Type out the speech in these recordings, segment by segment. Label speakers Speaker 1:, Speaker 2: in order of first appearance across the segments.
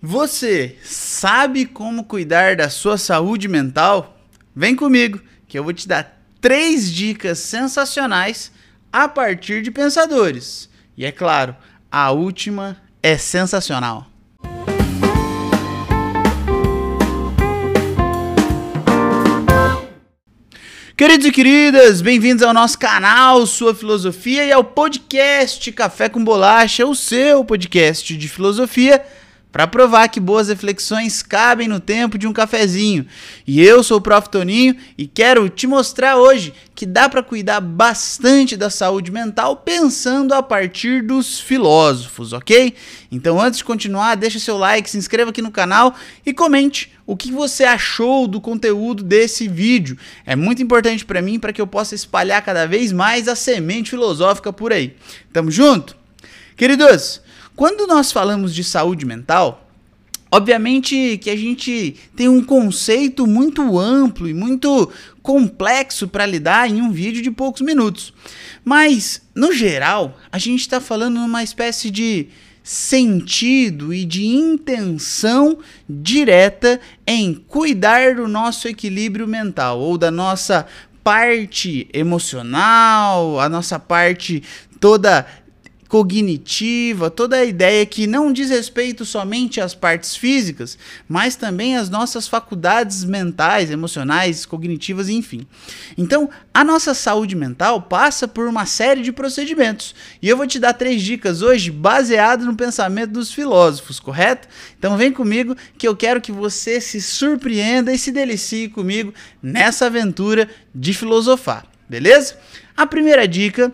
Speaker 1: Você sabe como cuidar da sua saúde mental? Vem comigo, que eu vou te dar três dicas sensacionais a partir de pensadores. E é claro, a última é sensacional. Queridos e queridas, bem-vindos ao nosso canal Sua Filosofia e ao podcast Café com Bolacha, o seu podcast de filosofia para provar que boas reflexões cabem no tempo de um cafezinho. E eu sou o Prof. Toninho e quero te mostrar hoje que dá para cuidar bastante da saúde mental pensando a partir dos filósofos, ok? Então, antes de continuar, deixa seu like, se inscreva aqui no canal e comente o que você achou do conteúdo desse vídeo. É muito importante para mim para que eu possa espalhar cada vez mais a semente filosófica por aí. Tamo junto? Queridos, quando nós falamos de saúde mental, obviamente que a gente tem um conceito muito amplo e muito complexo para lidar em um vídeo de poucos minutos. Mas, no geral, a gente está falando numa espécie de sentido e de intenção direta em cuidar do nosso equilíbrio mental ou da nossa parte emocional, a nossa parte toda cognitiva, toda a ideia que não diz respeito somente às partes físicas, mas também às nossas faculdades mentais, emocionais, cognitivas, enfim. Então, a nossa saúde mental passa por uma série de procedimentos. E eu vou te dar três dicas hoje baseado no pensamento dos filósofos, correto? Então vem comigo que eu quero que você se surpreenda e se delicie comigo nessa aventura de filosofar, beleza? A primeira dica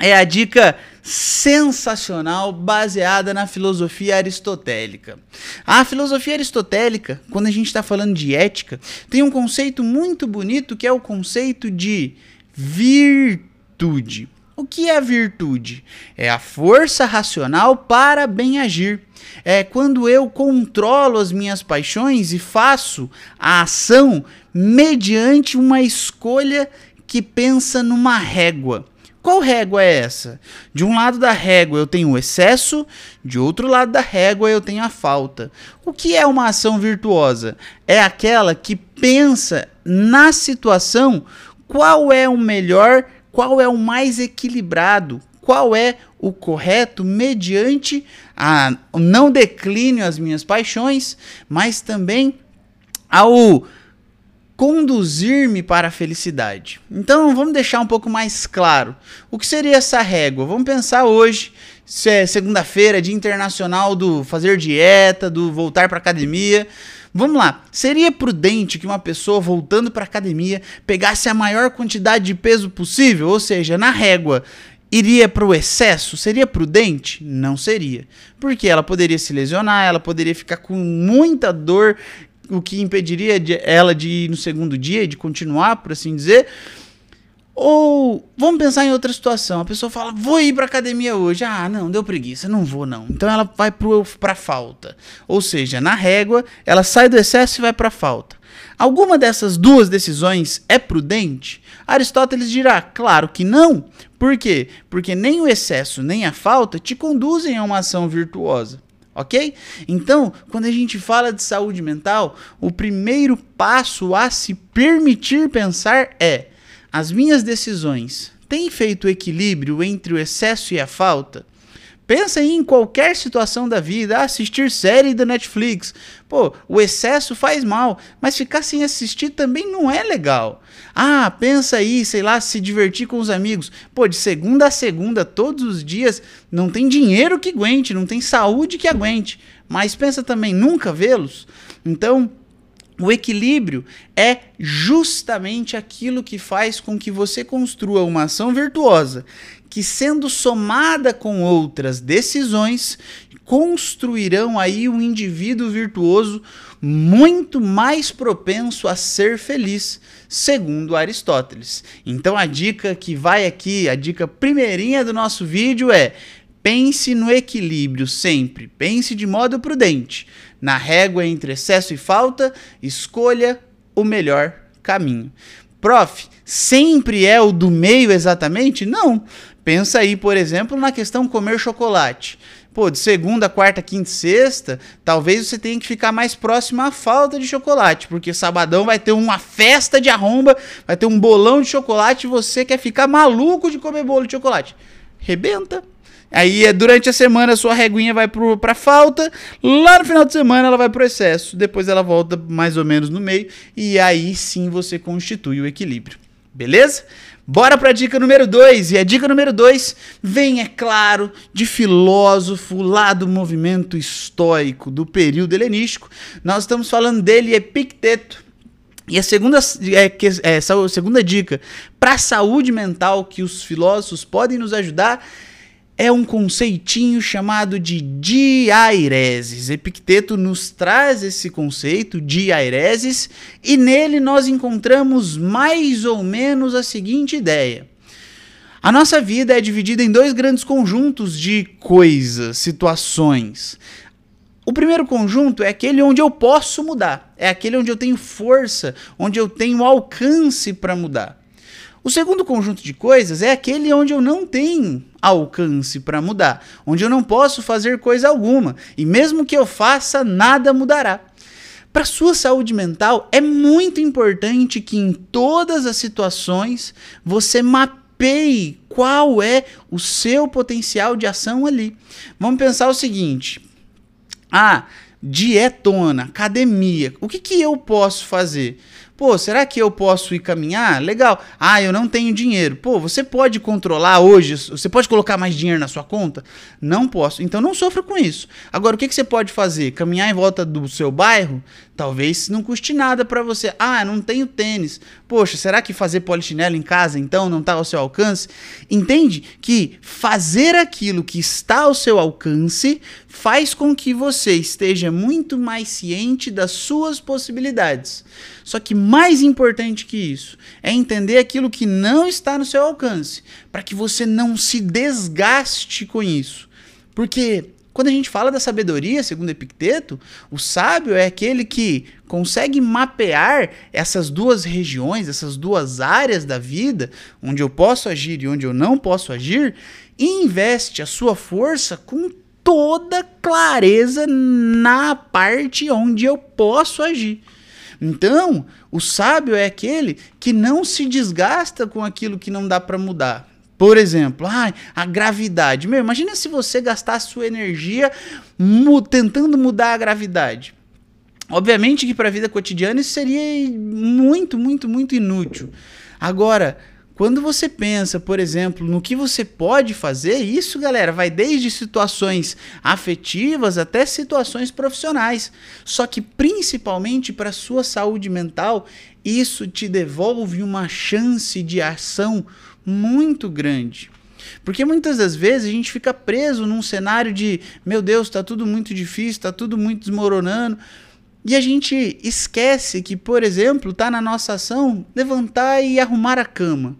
Speaker 1: é a dica sensacional baseada na filosofia aristotélica. A filosofia aristotélica, quando a gente está falando de ética, tem um conceito muito bonito que é o conceito de virtude. O que é virtude? É a força racional para bem agir. É quando eu controlo as minhas paixões e faço a ação mediante uma escolha que pensa numa régua. Qual régua é essa? De um lado da régua eu tenho o excesso, de outro lado da régua eu tenho a falta. O que é uma ação virtuosa? É aquela que pensa na situação qual é o melhor, qual é o mais equilibrado, qual é o correto mediante a não declínio as minhas paixões, mas também ao conduzir-me para a felicidade. Então vamos deixar um pouco mais claro. O que seria essa régua? Vamos pensar hoje, se é segunda-feira, dia internacional do fazer dieta, do voltar para academia. Vamos lá. Seria prudente que uma pessoa voltando para academia pegasse a maior quantidade de peso possível, ou seja, na régua, iria para o excesso? Seria prudente? Não seria. Porque ela poderia se lesionar, ela poderia ficar com muita dor o que impediria de, ela de ir no segundo dia, de continuar, por assim dizer. Ou vamos pensar em outra situação. A pessoa fala, vou ir para academia hoje. Ah, não, deu preguiça, não vou não. Então ela vai para falta. Ou seja, na régua, ela sai do excesso e vai para falta. Alguma dessas duas decisões é prudente? Aristóteles dirá, claro que não. Por quê? Porque nem o excesso nem a falta te conduzem a uma ação virtuosa ok? Então, quando a gente fala de saúde mental, o primeiro passo a se permitir pensar é: as minhas decisões têm feito equilíbrio entre o excesso e a falta? Pensa em qualquer situação da vida, assistir série da Netflix. Pô, o excesso faz mal, mas ficar sem assistir também não é legal. Ah, pensa aí, sei lá, se divertir com os amigos. Pô, de segunda a segunda, todos os dias, não tem dinheiro que aguente, não tem saúde que aguente. Mas pensa também, nunca vê-los. Então, o equilíbrio é justamente aquilo que faz com que você construa uma ação virtuosa, que sendo somada com outras decisões, construirão aí um indivíduo virtuoso muito mais propenso a ser feliz, segundo Aristóteles. Então a dica que vai aqui, a dica primeirinha do nosso vídeo é: pense no equilíbrio sempre, pense de modo prudente na régua entre excesso e falta, escolha o melhor caminho. Prof, sempre é o do meio exatamente? Não. Pensa aí, por exemplo, na questão comer chocolate. pô, de segunda, quarta, quinta e sexta, talvez você tenha que ficar mais próximo à falta de chocolate, porque sabadão vai ter uma festa de arromba, vai ter um bolão de chocolate e você quer ficar maluco de comer bolo de chocolate. Rebenta. Aí é durante a semana a sua reguinha vai pro, pra falta, lá no final de semana ela vai pro excesso, depois ela volta mais ou menos no meio, e aí sim você constitui o equilíbrio. Beleza? Bora para a dica número 2. E a dica número 2 vem, é claro, de filósofo lá do movimento estoico do período helenístico. Nós estamos falando dele, Epicteto. E a segunda, é, é, a segunda dica para a saúde mental que os filósofos podem nos ajudar é um conceitinho chamado de diaireses. Epicteto nos traz esse conceito, diaireses, e nele nós encontramos mais ou menos a seguinte ideia. A nossa vida é dividida em dois grandes conjuntos de coisas, situações. O primeiro conjunto é aquele onde eu posso mudar, é aquele onde eu tenho força, onde eu tenho alcance para mudar. O segundo conjunto de coisas é aquele onde eu não tenho alcance para mudar, onde eu não posso fazer coisa alguma, e mesmo que eu faça, nada mudará. Para sua saúde mental, é muito importante que em todas as situações você mapeie qual é o seu potencial de ação ali. Vamos pensar o seguinte: ah, dietona, academia, o que, que eu posso fazer? Pô, será que eu posso ir caminhar? Legal. Ah, eu não tenho dinheiro. Pô, você pode controlar hoje? Você pode colocar mais dinheiro na sua conta? Não posso. Então não sofra com isso. Agora, o que, que você pode fazer? Caminhar em volta do seu bairro? Talvez não custe nada para você. Ah, não tenho tênis. Poxa, será que fazer polichinelo em casa então não está ao seu alcance? Entende que fazer aquilo que está ao seu alcance faz com que você esteja muito mais ciente das suas possibilidades. Só que mais importante que isso é entender aquilo que não está no seu alcance, para que você não se desgaste com isso. Porque quando a gente fala da sabedoria, segundo Epicteto, o sábio é aquele que consegue mapear essas duas regiões, essas duas áreas da vida, onde eu posso agir e onde eu não posso agir, e investe a sua força com toda clareza na parte onde eu posso agir. Então, o sábio é aquele que não se desgasta com aquilo que não dá para mudar. Por exemplo, a gravidade. Meu, imagina se você gastasse sua energia mu tentando mudar a gravidade. Obviamente que para a vida cotidiana isso seria muito, muito, muito inútil. Agora, quando você pensa, por exemplo, no que você pode fazer, isso, galera, vai desde situações afetivas até situações profissionais. Só que principalmente para sua saúde mental, isso te devolve uma chance de ação muito grande. Porque muitas das vezes a gente fica preso num cenário de, meu Deus, está tudo muito difícil, está tudo muito desmoronando. E a gente esquece que, por exemplo, está na nossa ação levantar e arrumar a cama.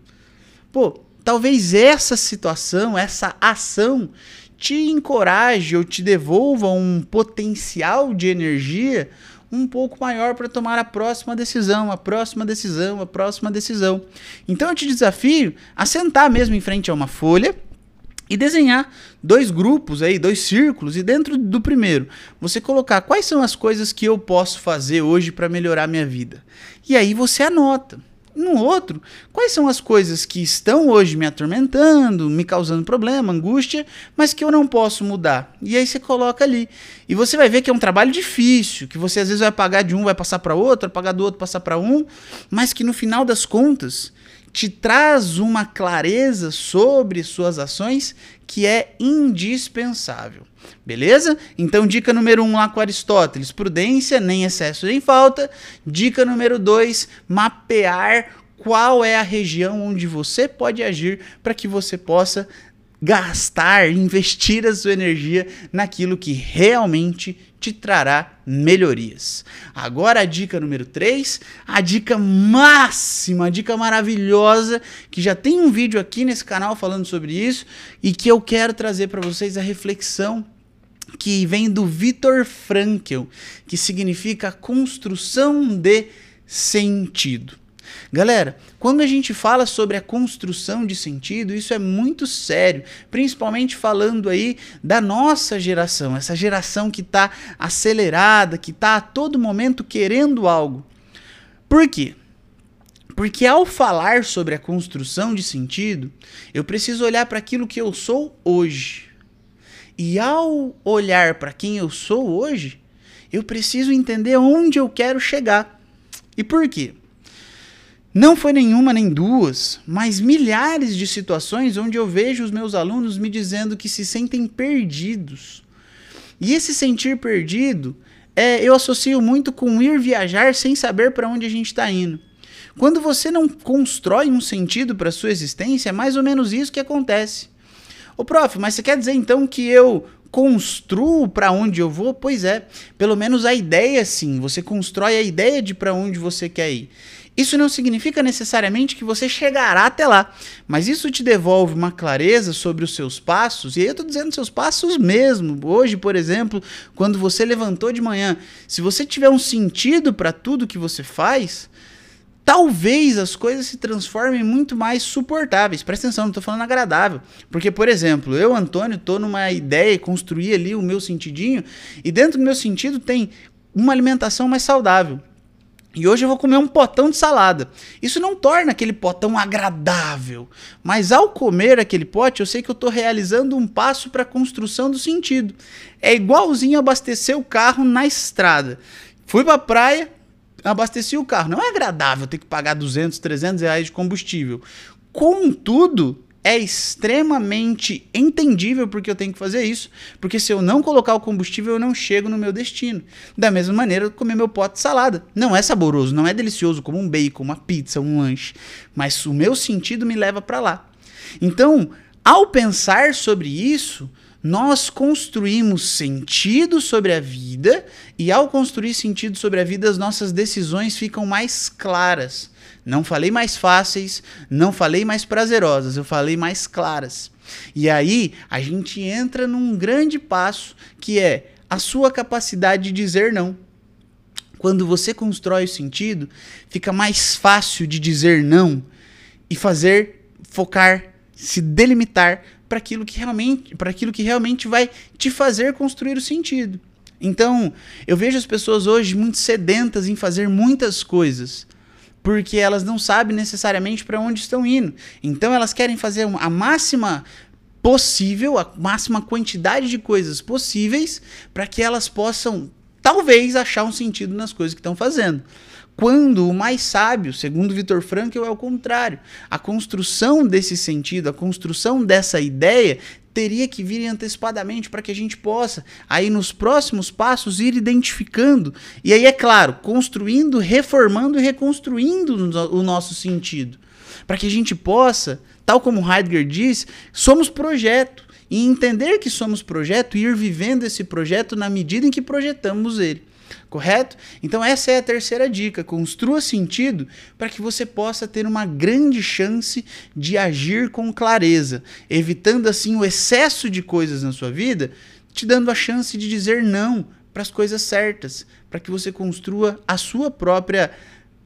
Speaker 1: Pô, talvez essa situação, essa ação te encoraje ou te devolva um potencial de energia um pouco maior para tomar a próxima decisão, a próxima decisão, a próxima decisão. Então eu te desafio a sentar mesmo em frente a uma folha e desenhar dois grupos aí, dois círculos e dentro do primeiro, você colocar quais são as coisas que eu posso fazer hoje para melhorar minha vida. E aí você anota no outro, quais são as coisas que estão hoje me atormentando, me causando problema, angústia, mas que eu não posso mudar. E aí você coloca ali. E você vai ver que é um trabalho difícil, que você às vezes vai pagar de um, vai passar para outro, pagar do outro, passar para um, mas que no final das contas te traz uma clareza sobre suas ações que é indispensável. Beleza? Então, dica número 1 um lá com Aristóteles: prudência, nem excesso nem falta. Dica número 2: mapear qual é a região onde você pode agir para que você possa gastar, investir a sua energia naquilo que realmente te trará melhorias. Agora a dica número 3, a dica máxima, a dica maravilhosa, que já tem um vídeo aqui nesse canal falando sobre isso e que eu quero trazer para vocês a reflexão que vem do Viktor Frankl, que significa construção de sentido. Galera, quando a gente fala sobre a construção de sentido, isso é muito sério, principalmente falando aí da nossa geração, essa geração que está acelerada, que está a todo momento querendo algo. Por quê? Porque ao falar sobre a construção de sentido, eu preciso olhar para aquilo que eu sou hoje. E ao olhar para quem eu sou hoje, eu preciso entender onde eu quero chegar. E por quê? Não foi nenhuma nem duas, mas milhares de situações onde eu vejo os meus alunos me dizendo que se sentem perdidos. E esse sentir perdido, é, eu associo muito com ir viajar sem saber para onde a gente está indo. Quando você não constrói um sentido para sua existência, é mais ou menos isso que acontece. Ô prof, mas você quer dizer então que eu construo para onde eu vou? Pois é, pelo menos a ideia sim, você constrói a ideia de para onde você quer ir. Isso não significa necessariamente que você chegará até lá, mas isso te devolve uma clareza sobre os seus passos, e aí eu estou dizendo seus passos mesmo. Hoje, por exemplo, quando você levantou de manhã, se você tiver um sentido para tudo que você faz, talvez as coisas se transformem muito mais suportáveis. Presta atenção, não estou falando agradável. Porque, por exemplo, eu, Antônio, estou numa ideia, construir ali o meu sentidinho, e dentro do meu sentido tem uma alimentação mais saudável. E hoje eu vou comer um potão de salada. Isso não torna aquele potão agradável, mas ao comer aquele pote, eu sei que eu estou realizando um passo para a construção do sentido. É igualzinho abastecer o carro na estrada. Fui para a praia, abasteci o carro. Não é agradável ter que pagar 200, 300 reais de combustível. Contudo, é extremamente entendível porque eu tenho que fazer isso, porque se eu não colocar o combustível, eu não chego no meu destino. Da mesma maneira, comer meu pote de salada. Não é saboroso, não é delicioso como um bacon, uma pizza, um lanche, mas o meu sentido me leva para lá. Então, ao pensar sobre isso, nós construímos sentido sobre a vida e ao construir sentido sobre a vida, as nossas decisões ficam mais claras. Não falei mais fáceis, não falei mais prazerosas, eu falei mais claras. E aí a gente entra num grande passo que é a sua capacidade de dizer não. Quando você constrói o sentido, fica mais fácil de dizer não e fazer focar, se delimitar para aquilo que realmente, para aquilo que realmente vai te fazer construir o sentido. Então, eu vejo as pessoas hoje muito sedentas em fazer muitas coisas, porque elas não sabem necessariamente para onde estão indo. Então elas querem fazer a máxima possível, a máxima quantidade de coisas possíveis para que elas possam talvez achar um sentido nas coisas que estão fazendo. Quando o mais sábio, segundo Vitor Frankl, é o contrário. A construção desse sentido, a construção dessa ideia teria que vir antecipadamente para que a gente possa, aí nos próximos passos, ir identificando. E aí, é claro, construindo, reformando e reconstruindo o nosso sentido. Para que a gente possa, tal como Heidegger diz, somos projeto. E entender que somos projeto e ir vivendo esse projeto na medida em que projetamos ele correto? Então essa é a terceira dica, construa sentido para que você possa ter uma grande chance de agir com clareza, evitando assim o excesso de coisas na sua vida, te dando a chance de dizer não para as coisas certas, para que você construa a sua própria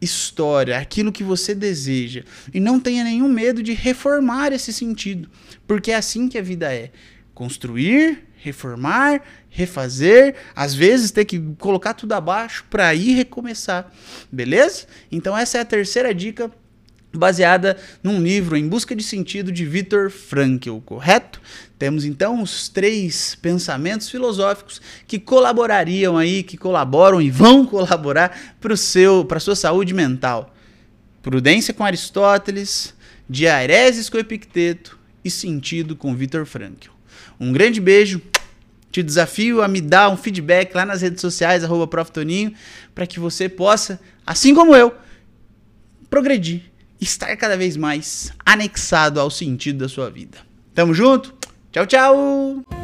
Speaker 1: história, aquilo que você deseja. E não tenha nenhum medo de reformar esse sentido, porque é assim que a vida é. Construir, reformar, refazer, às vezes ter que colocar tudo abaixo para ir recomeçar, beleza? Então essa é a terceira dica baseada num livro Em Busca de Sentido de Viktor Frankl, correto? Temos então os três pensamentos filosóficos que colaborariam aí, que colaboram e vão colaborar para seu, para sua saúde mental. Prudência com Aristóteles, Diareses com Epicteto e Sentido com Viktor Frankl. Um grande beijo. Te desafio a me dar um feedback lá nas redes sociais, arroba Toninho, para que você possa, assim como eu, progredir, estar cada vez mais anexado ao sentido da sua vida. Tamo junto? Tchau, tchau!